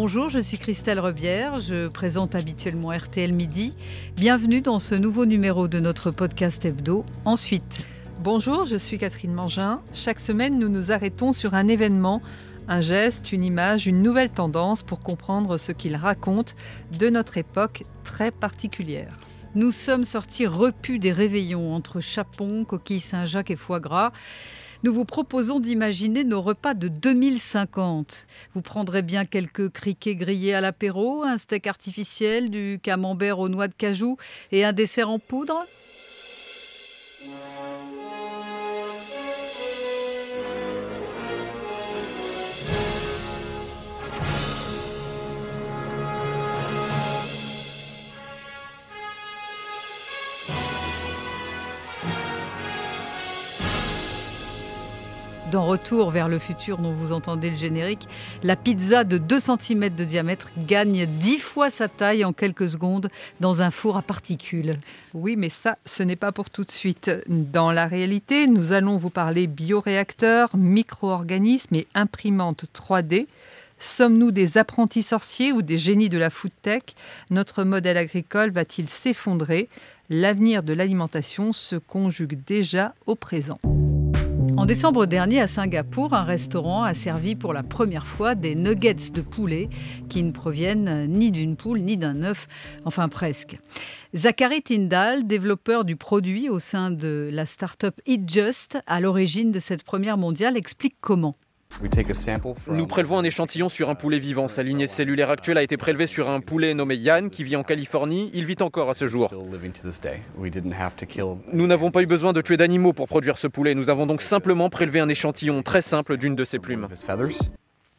Bonjour, je suis Christelle Rebière, je présente habituellement RTL Midi. Bienvenue dans ce nouveau numéro de notre podcast hebdo. Ensuite. Bonjour, je suis Catherine Mangin. Chaque semaine, nous nous arrêtons sur un événement, un geste, une image, une nouvelle tendance pour comprendre ce qu'il raconte de notre époque très particulière. Nous sommes sortis repus des réveillons entre chapon, coquille Saint-Jacques et foie gras nous vous proposons d'imaginer nos repas de 2050. Vous prendrez bien quelques criquets grillés à l'apéro, un steak artificiel, du camembert aux noix de cajou et un dessert en poudre? Dans Retour vers le futur dont vous entendez le générique, la pizza de 2 cm de diamètre gagne 10 fois sa taille en quelques secondes dans un four à particules. Oui, mais ça, ce n'est pas pour tout de suite. Dans la réalité, nous allons vous parler bioréacteurs, micro-organismes et imprimantes 3D. Sommes-nous des apprentis sorciers ou des génies de la food tech? Notre modèle agricole va-t-il s'effondrer? L'avenir de l'alimentation se conjugue déjà au présent. En décembre dernier, à Singapour, un restaurant a servi pour la première fois des nuggets de poulet qui ne proviennent ni d'une poule ni d'un œuf, enfin presque. Zachary Tyndall, développeur du produit au sein de la start-up Eat Just, à l'origine de cette première mondiale, explique comment. Nous prélevons un échantillon sur un poulet vivant. Sa lignée cellulaire actuelle a été prélevée sur un poulet nommé Yann qui vit en Californie. Il vit encore à ce jour. Nous n'avons pas eu besoin de tuer d'animaux pour produire ce poulet. Nous avons donc simplement prélevé un échantillon très simple d'une de ses plumes.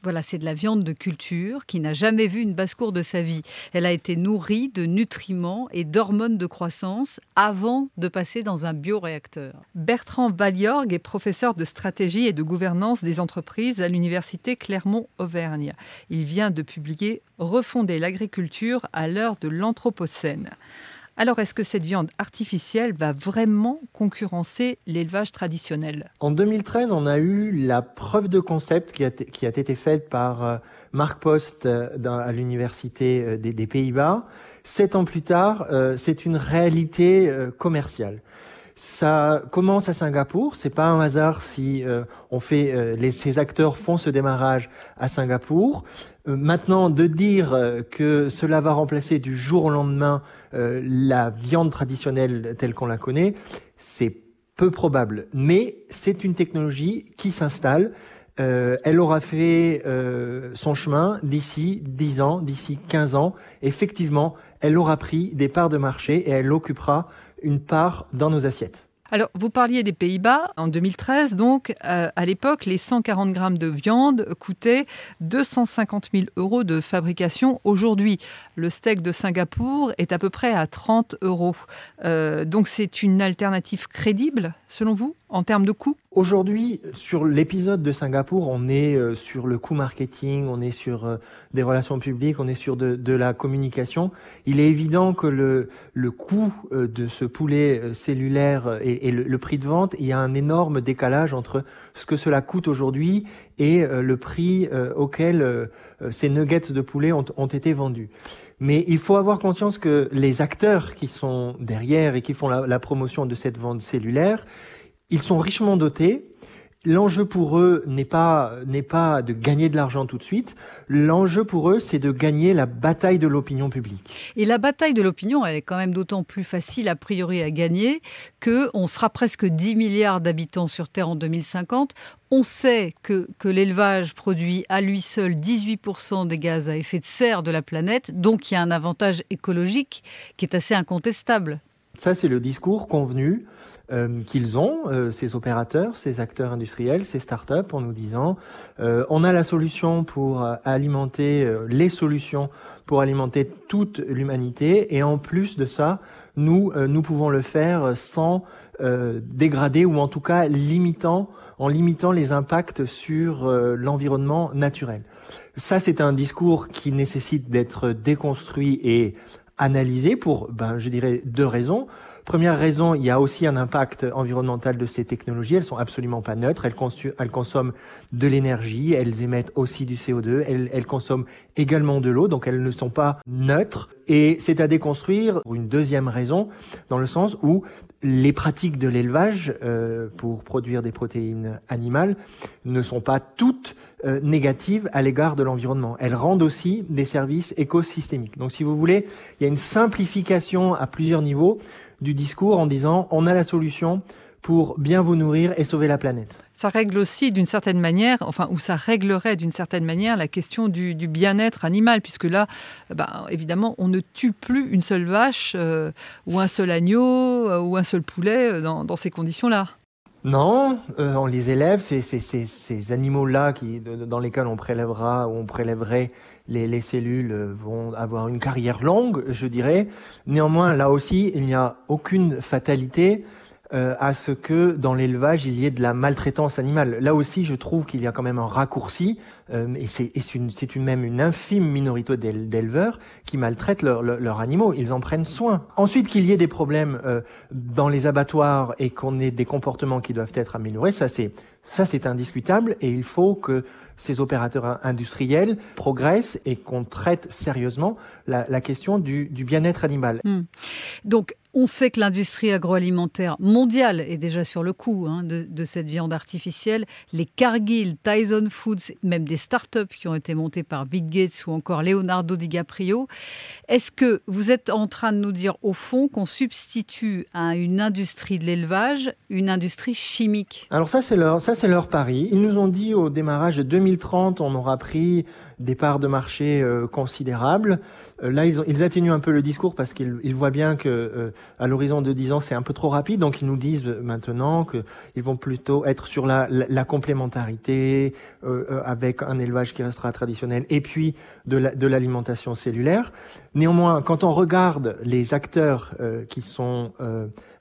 Voilà, c'est de la viande de culture qui n'a jamais vu une basse-cour de sa vie. Elle a été nourrie de nutriments et d'hormones de croissance avant de passer dans un bioréacteur. Bertrand Valiorgue est professeur de stratégie et de gouvernance des entreprises à l'université Clermont-Auvergne. Il vient de publier Refonder l'agriculture à l'heure de l'Anthropocène. Alors, est-ce que cette viande artificielle va vraiment concurrencer l'élevage traditionnel? En 2013, on a eu la preuve de concept qui a, été faite par euh, Marc Post euh, à l'université euh, des, Pays-Bas. Sept ans plus tard, c'est une réalité commerciale. Ça commence à Singapour. C'est pas un hasard si euh, on fait euh, les, ces acteurs font ce démarrage à Singapour. Euh, maintenant, de dire que cela va remplacer du jour au lendemain la viande traditionnelle telle qu'on la connaît, c'est peu probable. Mais c'est une technologie qui s'installe. elle aura fait son chemin d'ici 10 ans, d'ici 15 ans. Effectivement, elle aura pris des parts de marché et elle occupera une part dans nos assiettes. Alors, vous parliez des Pays-Bas. En 2013, donc, euh, à l'époque, les 140 grammes de viande coûtaient 250 000 euros de fabrication. Aujourd'hui, le steak de Singapour est à peu près à 30 euros. Euh, donc, c'est une alternative crédible, selon vous? En termes de coût Aujourd'hui, sur l'épisode de Singapour, on est euh, sur le coût marketing, on est sur euh, des relations publiques, on est sur de, la communication. Il est évident que le, le coût euh, de ce poulet cellulaire et, le, prix de vente, il y a un énorme décalage entre ce que cela coûte aujourd'hui et le prix auquel ces nuggets de poulet ont, été vendus. Mais il faut avoir conscience que les acteurs qui sont derrière et qui font la promotion de cette vente cellulaire, ils sont richement dotés. L'enjeu pour eux n'est pas n'est pas de gagner de l'argent tout de suite. L'enjeu pour eux, c'est de gagner la bataille de l'opinion publique. Et la bataille de l'opinion, elle est quand même d'autant plus facile a priori à gagner que on sera presque 10 milliards d'habitants sur Terre en 2050. On sait que, que l'élevage produit à lui seul 18% des gaz à effet de serre de la planète, donc il y a un avantage écologique qui est assez incontestable. Ça, c'est le discours convenu euh, qu'ils ont, euh, ces opérateurs, ces acteurs industriels, ces startups, en nous disant euh, on a la solution pour alimenter, les solutions pour alimenter toute l'humanité, et en plus de ça, nous, nous pouvons le faire sans dégrader ou en tout cas limitant, en limitant les impacts sur l'environnement naturel. Ça, c'est un discours qui nécessite d'être déconstruit et analysées pour, ben, je dirais, deux raisons. Première raison, il y a aussi un impact environnemental de ces technologies. Elles sont absolument pas neutres. Elles, elles consomment de l'énergie. Elles émettent aussi du CO2. Elles, elles consomment également de l'eau. Donc elles ne sont pas neutres. Et c'est à déconstruire pour une deuxième raison, dans le sens où les pratiques de l'élevage euh, pour produire des protéines animales ne sont pas toutes euh, négatives à l'égard de l'environnement. Elles rendent aussi des services écosystémiques. Donc si vous voulez, il y a une simplification à plusieurs niveaux du discours en disant on a la solution pour bien vous nourrir et sauver la planète. Ça règle aussi d'une certaine manière, enfin, ou ça réglerait d'une certaine manière la question du, bien-être animal, puisque là, bah, évidemment, on ne tue plus une seule vache euh, ou un seul agneau euh, ou un seul poulet euh, dans, ces conditions-là. Non, on les élève, ces, ces, animaux-là qui, dans lesquels on prélèvera ou on prélèverait les, les, cellules vont avoir une carrière longue, je dirais. Néanmoins, là aussi, il n'y a aucune fatalité euh, à ce que dans l'élevage il y ait de la maltraitance animale. Là aussi, je trouve qu'il y a quand même un raccourci, euh, et c'est une, une, même une infime minorité d'éleveurs qui maltraitent leurs animaux. Ils en prennent soin. Ensuite, qu'il y ait des problèmes euh, dans les abattoirs et qu'on ait des comportements qui doivent être améliorés, ça c'est ça, c'est indiscutable et il faut que ces opérateurs industriels progressent et qu'on traite sérieusement la, question du, bien-être animal. Hmm. Donc, on sait que l'industrie agroalimentaire mondiale est déjà sur le coup hein, de, cette viande artificielle. Les Cargill, Tyson Foods, même des start-up qui ont été montées par Big Gates ou encore Leonardo DiCaprio. Est-ce que vous êtes en train de nous dire au fond qu'on substitue à une industrie de l'élevage une industrie chimique? Alors ça c'est leur ça c'est leur pari. Ils nous ont dit au démarrage de 2030 on aura pris des parts de marché euh, considérables. Euh, là, ils, ils, atténuent un peu le discours parce qu'ils voient bien que euh, à l'horizon de 10 ans, c'est un peu trop rapide. Donc, ils nous disent maintenant qu'ils vont plutôt être sur la, la, complémentarité avec un élevage qui restera traditionnel et puis de l'alimentation cellulaire. Néanmoins, quand on regarde les acteurs qui sont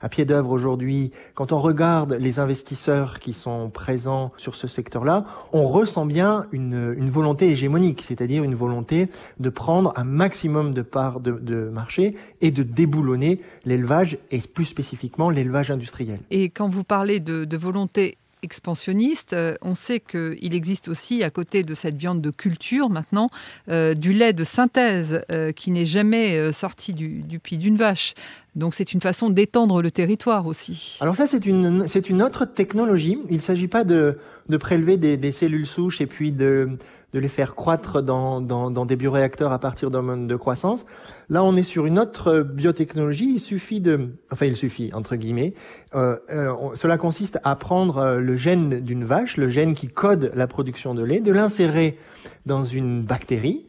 à pied d'œuvre aujourd'hui, quand on regarde les investisseurs qui sont présents sur ce secteur-là, on ressent bien une, une volonté hégémonique, c'est-à-dire une volonté de prendre un maximum de parts de, marché et de déboulonner l'élevage et plus spécifiquement l'élevage industriel. Et quand vous parlez de, de volonté expansionniste, euh, on sait qu'il existe aussi, à côté de cette viande de culture maintenant, euh, du lait de synthèse euh, qui n'est jamais sorti du, du pied d'une vache. Donc c'est une façon d'étendre le territoire aussi. Alors ça c'est une c'est une autre technologie. Il ne s'agit pas de, de prélever des, cellules souches et puis de, de les faire croître dans, dans, des bioréacteurs à partir d'un mode de croissance. Là on est sur une autre biotechnologie. Il suffit de enfin il suffit entre guillemets. Euh, euh, cela consiste à prendre euh, le gène d'une vache, le gène qui code la production de lait, de l'insérer dans une bactérie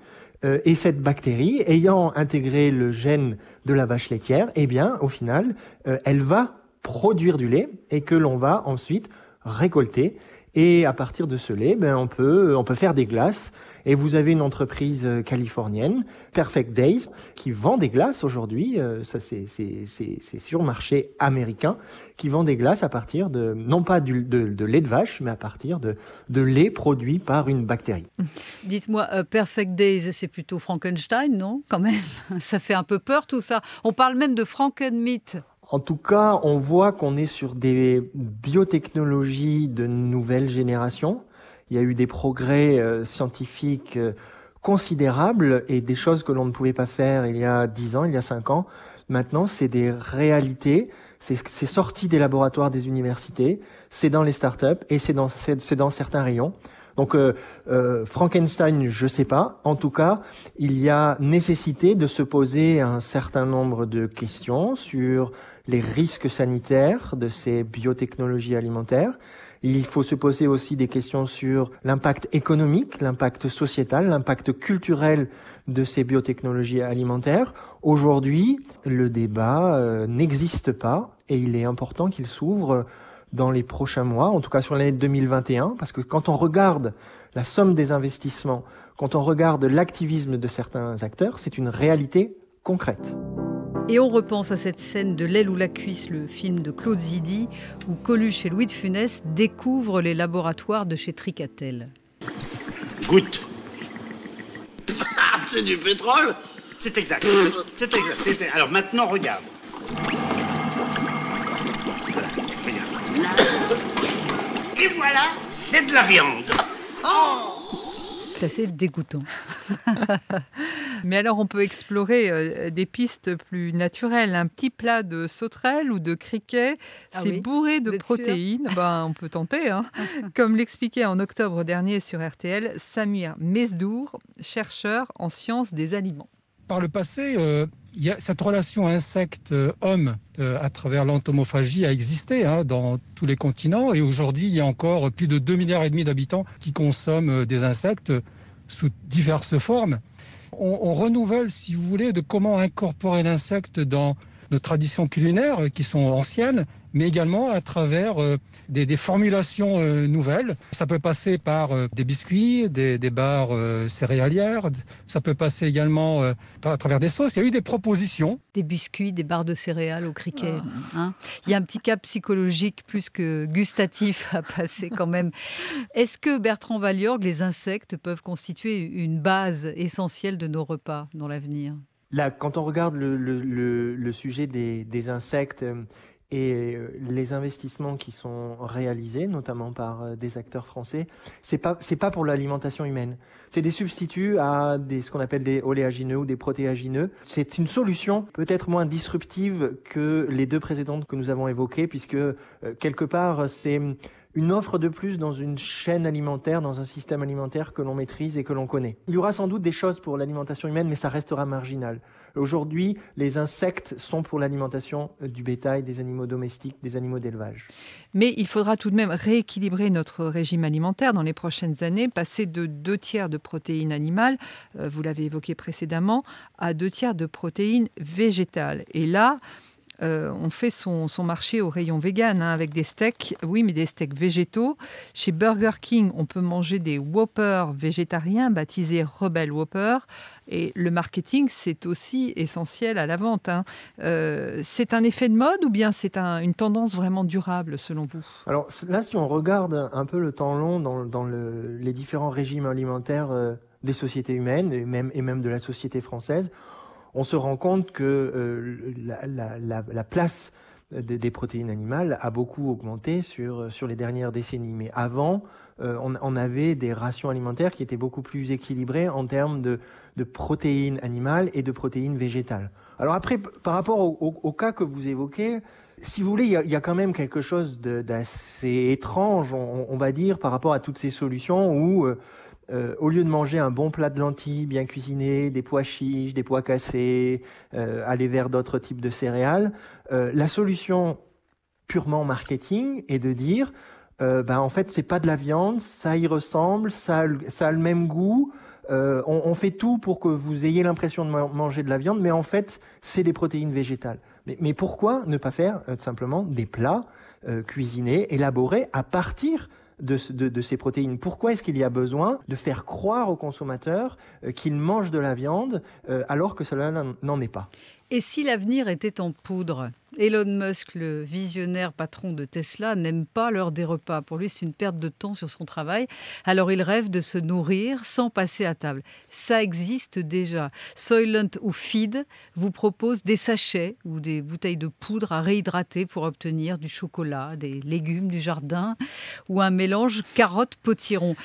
et cette bactérie, ayant intégré le gène de la vache laitière, eh bien, au final, euh, elle va produire du lait et que l'on va ensuite récolter et à partir de ce lait, ben, on, peut, on peut faire des glaces. Et vous avez une entreprise euh, californienne, Perfect Days, qui vend des glaces aujourd'hui. Euh, ça, c'est, sur marché américain, qui vend des glaces à partir de, non pas du, de, lait de vache, mais à partir de, de lait produit par une bactérie. Dites-moi, euh, Perfect Days, c'est plutôt Frankenstein, non? Quand même, ça fait un peu peur tout ça. On parle même de Frankenmeat. En tout cas, on voit qu'on est sur des biotechnologies de nouvelle génération. Il y a eu des progrès euh, scientifiques euh, considérables et des choses que l'on ne pouvait pas faire il y a 10 ans, il y a 5 ans. Maintenant, c'est des réalités. C'est sorti des laboratoires des universités, c'est dans les startups et c'est dans, dans certains rayons. Donc euh, euh, Frankenstein, je sais pas. En tout cas, il y a nécessité de se poser un certain nombre de questions sur les risques sanitaires de ces biotechnologies alimentaires. Il faut se poser aussi des questions sur l'impact économique, l'impact sociétal, l'impact culturel de ces biotechnologies alimentaires. Aujourd'hui, le débat euh, n'existe pas et il est important qu'il s'ouvre dans les prochains mois, en tout cas sur l'année 2021, parce que quand on regarde la somme des investissements, quand on regarde l'activisme de certains acteurs, c'est une réalité concrète. Et on repense à cette scène de L'aile ou la cuisse, le film de Claude Zidi, où Coluche et Louis de Funès découvrent les laboratoires de chez Tricatel. Goûte C'est du pétrole C'est exact. C'est exact. Alors maintenant, regarde. Et voilà, c'est de la viande. Oh c'est assez dégoûtant. Mais alors, on peut explorer euh, des pistes plus naturelles. Un petit plat de sauterelle ou de criquet, ah c'est bourré de protéines. Ben, on peut tenter. Hein. Comme l'expliquait en octobre dernier sur RTL Samir Mesdour, chercheur en sciences des aliments. Par le passé, euh, cette relation insecte-homme euh, à travers l'entomophagie a existé hein, dans tous les continents et aujourd'hui il y a encore plus de 2 milliards et demi d'habitants qui consomment euh, des insectes sous diverses formes. on, renouvelle, si vous voulez, de comment incorporer l'insecte dans nos traditions culinaires qui sont anciennes, mais également à travers euh, des, formulations euh, nouvelles. Ça peut passer par euh, des biscuits, des, barres céréalières, ça peut passer également à travers des sauces. Il y a eu des propositions. Des biscuits, des barres de céréales au criquet. Ah. Hein. Il y a un petit cap psychologique plus que gustatif à passer quand même. Est-ce que Bertrand Valiorgue, les insectes peuvent constituer une base essentielle de nos repas dans l'avenir? Là, quand on regarde le, sujet des insectes, et euh, les investissements qui sont réalisés, notamment par euh, des acteurs français, c'est pas c'est pas pour l'alimentation humaine. C'est des substituts à des ce qu'on appelle des oléagineux ou des protéagineux. C'est une solution peut-être moins disruptive que les deux précédentes que nous avons évoquées, puisque euh, quelque part c'est une offre de plus dans une chaîne alimentaire, dans un système alimentaire que l'on maîtrise et que l'on connaît. Il y aura sans doute des choses pour l'alimentation humaine, mais ça restera marginal. Aujourd'hui, les insectes sont pour l'alimentation du bétail, des animaux domestiques, des animaux d'élevage. Mais il faudra tout de même rééquilibrer notre régime alimentaire dans les prochaines années, passer de deux tiers de protéines animales, euh, vous l'avez évoqué précédemment, à deux tiers de protéines végétales. Et là, euh, on fait son, marché au rayon vegan hein, avec des steaks, oui, mais des steaks végétaux. Chez Burger King, on peut manger des Whoppers végétariens baptisés Rebel Whopper. Et le marketing, c'est aussi essentiel à la vente. Hein. Euh, c'est un effet de mode ou bien c'est une tendance vraiment durable selon vous? Alors là, si on regarde un peu le temps long dans, les différents régimes alimentaires euh, des sociétés humaines et même, et même de la société française, on se rend compte que euh, la, place des protéines animales a beaucoup augmenté sur, sur les dernières décennies. Mais avant, euh, on, avait des rations alimentaires qui étaient beaucoup plus équilibrées en termes de, protéines animales et de protéines végétales. Alors après, par rapport au, cas que vous évoquez, si vous voulez, il y a, quand même quelque chose d'assez étrange, on, va dire, par rapport à toutes ces solutions où euh, euh, au lieu de manger un bon plat de lentilles bien cuisiné, des pois chiches, des pois cassés, euh, aller vers d'autres types de céréales, euh, la solution purement marketing est de dire, ben en fait c'est pas de la viande, ça y ressemble, ça, a le même goût. On, fait tout pour que vous ayez l'impression de manger de la viande, mais en fait c'est des protéines végétales. Mais, mais pourquoi ne pas faire simplement des plats cuisinés, élaborés à partir de, ces protéines. Pourquoi est-ce qu'il y a besoin de faire croire aux consommateurs euh, qu'ils mangent de la viande euh, alors que cela n'en est pas? Et si l'avenir était en poudre? Elon Musk, le visionnaire patron de Tesla, n'aime pas l'heure des repas. Pour lui, c'est une perte de temps sur son travail. Alors il rêve de se nourrir sans passer à table. Ça existe déjà. Soylent ou Feed vous propose des sachets ou des bouteilles de poudre à réhydrater pour obtenir du chocolat, des légumes du jardin ou un mélange carotte-potiron.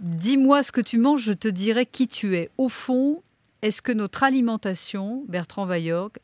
Dis-moi ce que tu manges, je te dirai qui tu es. Au fond, est-ce que notre alimentation, Bertrand Vailloc,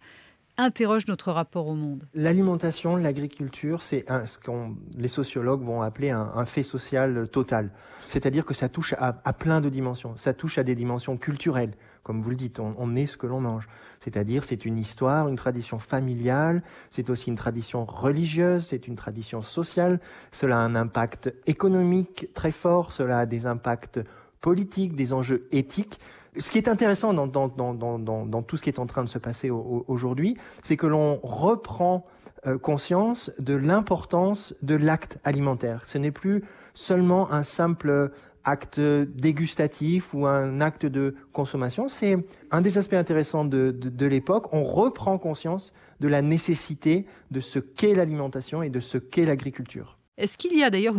interroge notre rapport au monde? L'alimentation, l'agriculture, c'est ce que les sociologues vont appeler un, fait social total. C'est-à-dire que ça touche à, plein de dimensions. Ça touche à des dimensions culturelles, comme vous le dites, on, on est ce que l'on mange. C'est-à-dire c'est une histoire, une tradition familiale, c'est aussi une tradition religieuse, c'est une tradition sociale. Cela a un impact économique très fort, cela a des impacts politiques, des enjeux éthiques ce qui est intéressant dans, dans, tout ce qui est en train de se passer aujourd'hui, c'est que l'on reprend euh, conscience de l'importance de l'acte alimentaire. Ce n'est plus seulement un simple acte dégustatif ou un acte de consommation. C'est un des aspects intéressants de, de l'époque. On reprend conscience de la nécessité de ce qu'est l'alimentation et de ce qu'est l'agriculture. Est-ce qu'il y a d'ailleurs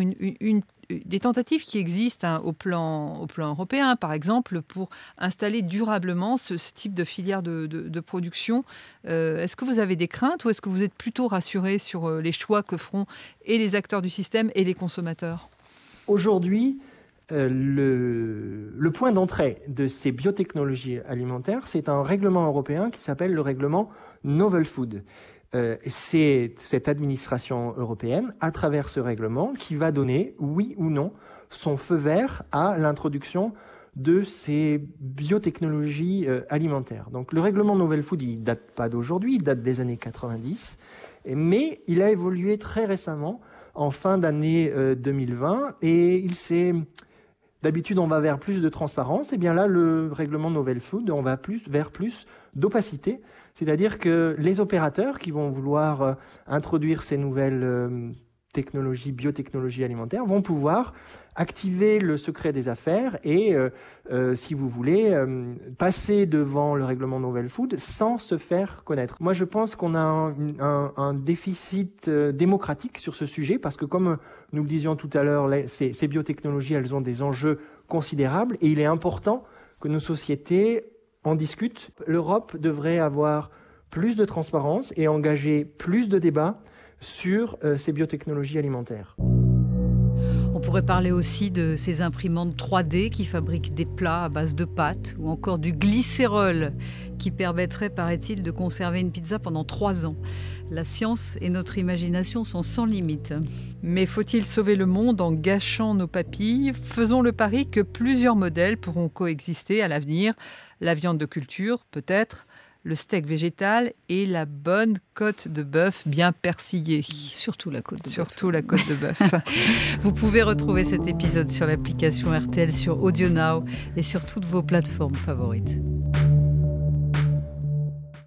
des tentatives qui existent hein, au, plan, européen, par exemple, pour installer durablement ce, type de filière de, production euh, Est-ce que vous avez des craintes ou est-ce que vous êtes plutôt rassuré sur euh, les choix que feront et les acteurs du système et les consommateurs? Aujourd'hui, euh, le, point d'entrée de ces biotechnologies alimentaires, c'est un règlement européen qui s'appelle le règlement Novel Food. Euh, c'est cette administration européenne, à travers ce règlement, qui va donner, oui ou non, son feu vert à l'introduction de ces biotechnologies euh, alimentaires. Donc le règlement Novel Food, il date pas d'aujourd'hui, il date des années 90, mais il a évolué très récemment, en fin d'année 2020, euh, et il s'est D'habitude, on va vers plus de transparence. Et bien là, le règlement Novel Food, on va plus vers plus d'opacité. C'est-à-dire que les opérateurs qui vont vouloir euh, introduire ces nouvelles euh, technologies, biotechnologies alimentaires, vont pouvoir activer le secret des affaires et, euh, si vous voulez, passer devant le règlement Novel Food sans se faire connaître. Moi, je pense qu'on a un, un, déficit démocratique sur ce sujet parce que, comme nous le disions tout à l'heure, ces, ces biotechnologies, elles ont des enjeux considérables et il est important que nos sociétés en discutent. L'Europe devrait avoir plus de transparence et engager plus de débats sur euh, ces biotechnologies alimentaires. On pourrait parler aussi de ces imprimantes 3D qui fabriquent des plats à base de pâtes ou encore du glycérol qui permettrait, paraît-il, de conserver une pizza pendant trois ans. La science et notre imagination sont sans limite. Mais faut-il sauver le monde en gâchant nos papilles? Faisons le pari que plusieurs modèles pourront coexister à l'avenir. La viande de culture, peut-être, le steak végétal et la bonne côte de bœuf bien persillée. Surtout la côte de Surtout la côte de bœuf. Vous pouvez retrouver cet épisode sur l'application RTL sur Audio Now et sur toutes vos plateformes favorites.